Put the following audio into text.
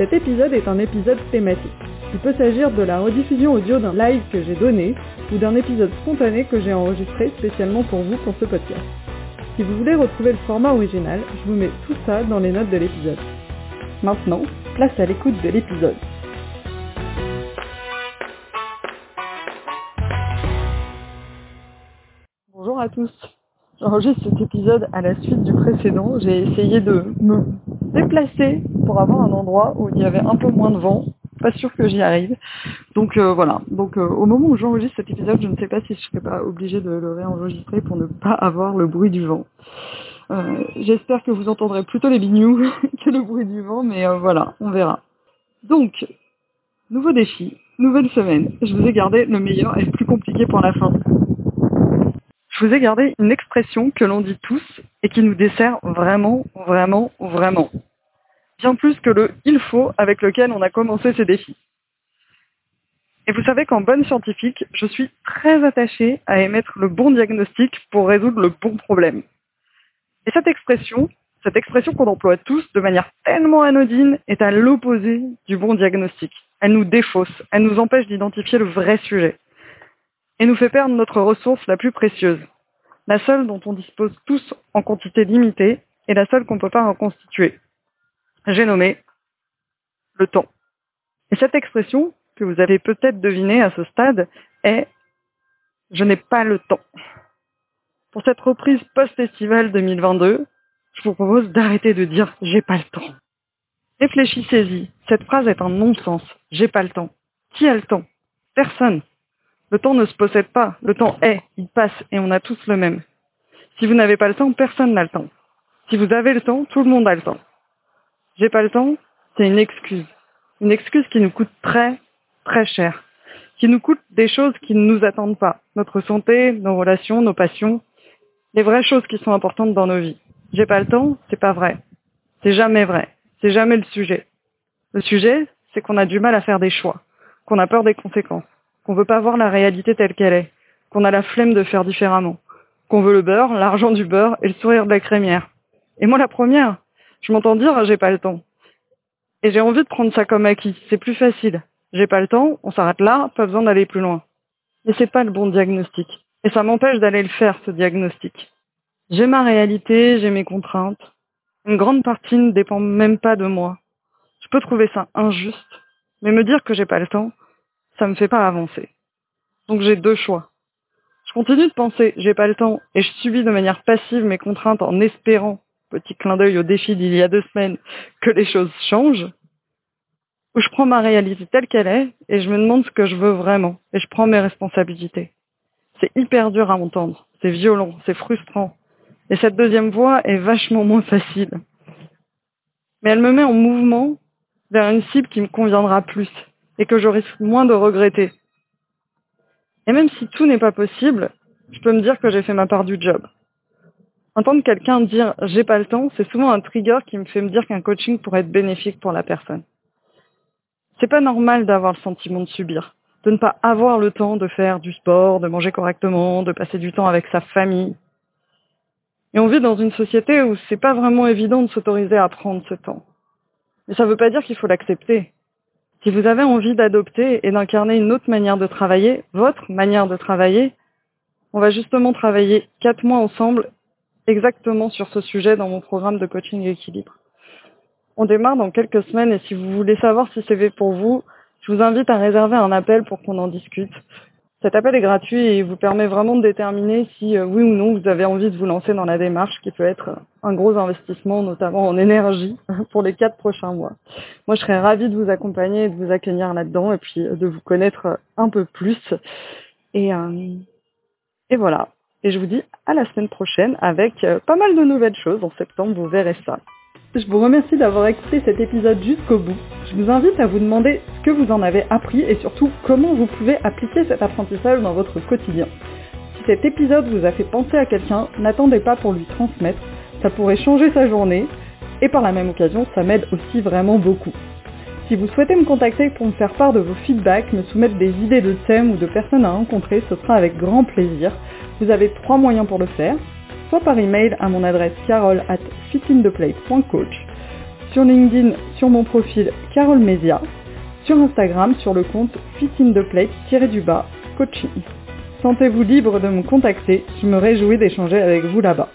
Cet épisode est un épisode thématique. Il peut s'agir de la rediffusion audio d'un live que j'ai donné ou d'un épisode spontané que j'ai enregistré spécialement pour vous pour ce podcast. Si vous voulez retrouver le format original, je vous mets tout ça dans les notes de l'épisode. Maintenant, place à l'écoute de l'épisode. Bonjour à tous. J'enregistre cet épisode à la suite du précédent. J'ai essayé de me déplacer pour avoir un endroit où il y avait un peu moins de vent pas sûr que j'y arrive. Donc euh, voilà. Donc euh, au moment où j'enregistre cet épisode, je ne sais pas si je serai pas obligée de le réenregistrer pour ne pas avoir le bruit du vent. Euh, J'espère que vous entendrez plutôt les bignous que le bruit du vent, mais voilà, on verra. Donc, nouveau défi, nouvelle semaine. Je vous ai gardé le meilleur et le plus compliqué pour la fin. Je vous ai gardé une expression que l'on dit tous et qui nous dessert vraiment, vraiment, vraiment bien plus que le il faut avec lequel on a commencé ces défis. Et vous savez qu'en bonne scientifique, je suis très attachée à émettre le bon diagnostic pour résoudre le bon problème. Et cette expression, cette expression qu'on emploie tous de manière tellement anodine, est à l'opposé du bon diagnostic. Elle nous défausse, elle nous empêche d'identifier le vrai sujet. Et nous fait perdre notre ressource la plus précieuse, la seule dont on dispose tous en quantité limitée et la seule qu'on ne peut pas reconstituer j'ai nommé le temps. Et cette expression, que vous avez peut-être devinée à ce stade, est je n'ai pas le temps. Pour cette reprise post-festival 2022, je vous propose d'arrêter de dire j'ai pas le temps. Réfléchissez-y. Cette phrase est un non-sens. J'ai pas le temps. Qui a le temps? Personne. Le temps ne se possède pas. Le temps est. Il passe et on a tous le même. Si vous n'avez pas le temps, personne n'a le temps. Si vous avez le temps, tout le monde a le temps j'ai pas le temps, c'est une excuse. Une excuse qui nous coûte très, très cher. Qui nous coûte des choses qui ne nous attendent pas. Notre santé, nos relations, nos passions. Les vraies choses qui sont importantes dans nos vies. J'ai pas le temps, c'est pas vrai. C'est jamais vrai. C'est jamais le sujet. Le sujet, c'est qu'on a du mal à faire des choix. Qu'on a peur des conséquences. Qu'on veut pas voir la réalité telle qu'elle est. Qu'on a la flemme de faire différemment. Qu'on veut le beurre, l'argent du beurre et le sourire de la crémière. Et moi la première, je m'entends dire j'ai pas le temps. Et j'ai envie de prendre ça comme acquis. C'est plus facile. J'ai pas le temps, on s'arrête là, pas besoin d'aller plus loin. Mais c'est pas le bon diagnostic. Et ça m'empêche d'aller le faire, ce diagnostic. J'ai ma réalité, j'ai mes contraintes. Une grande partie ne dépend même pas de moi. Je peux trouver ça injuste, mais me dire que j'ai pas le temps, ça me fait pas avancer. Donc j'ai deux choix. Je continue de penser j'ai pas le temps et je subis de manière passive mes contraintes en espérant petit clin d'œil au défi d'il y a deux semaines, que les choses changent, où je prends ma réalité telle qu'elle est et je me demande ce que je veux vraiment et je prends mes responsabilités. C'est hyper dur à entendre, c'est violent, c'est frustrant. Et cette deuxième voie est vachement moins facile. Mais elle me met en mouvement vers une cible qui me conviendra plus et que je risque moins de regretter. Et même si tout n'est pas possible, je peux me dire que j'ai fait ma part du job entendre quelqu'un dire j'ai pas le temps, c'est souvent un trigger qui me fait me dire qu'un coaching pourrait être bénéfique pour la personne. C'est pas normal d'avoir le sentiment de subir, de ne pas avoir le temps de faire du sport, de manger correctement, de passer du temps avec sa famille. Et on vit dans une société où c'est pas vraiment évident de s'autoriser à prendre ce temps. Mais ça veut pas dire qu'il faut l'accepter. Si vous avez envie d'adopter et d'incarner une autre manière de travailler, votre manière de travailler, on va justement travailler quatre mois ensemble exactement sur ce sujet dans mon programme de coaching équilibre. On démarre dans quelques semaines et si vous voulez savoir si c'est fait pour vous, je vous invite à réserver un appel pour qu'on en discute. Cet appel est gratuit et vous permet vraiment de déterminer si euh, oui ou non vous avez envie de vous lancer dans la démarche qui peut être un gros investissement, notamment en énergie, pour les quatre prochains mois. Moi, je serais ravie de vous accompagner et de vous accueillir là-dedans et puis de vous connaître un peu plus. Et, euh, et voilà. Et je vous dis à la semaine prochaine avec euh, pas mal de nouvelles choses. En septembre, vous verrez ça. Je vous remercie d'avoir écouté cet épisode jusqu'au bout. Je vous invite à vous demander que vous en avez appris et surtout comment vous pouvez appliquer cet apprentissage dans votre quotidien. Si cet épisode vous a fait penser à quelqu'un, n'attendez pas pour lui transmettre. Ça pourrait changer sa journée et par la même occasion, ça m'aide aussi vraiment beaucoup. Si vous souhaitez me contacter pour me faire part de vos feedbacks, me soumettre des idées de thèmes ou de personnes à rencontrer, ce sera avec grand plaisir. Vous avez trois moyens pour le faire, soit par email à mon adresse carole at sur LinkedIn sur mon profil Carole Mesia, sur Instagram sur le compte fitintheplate-du-bas coaching. Sentez-vous libre de me contacter, je me réjouis d'échanger avec vous là-bas.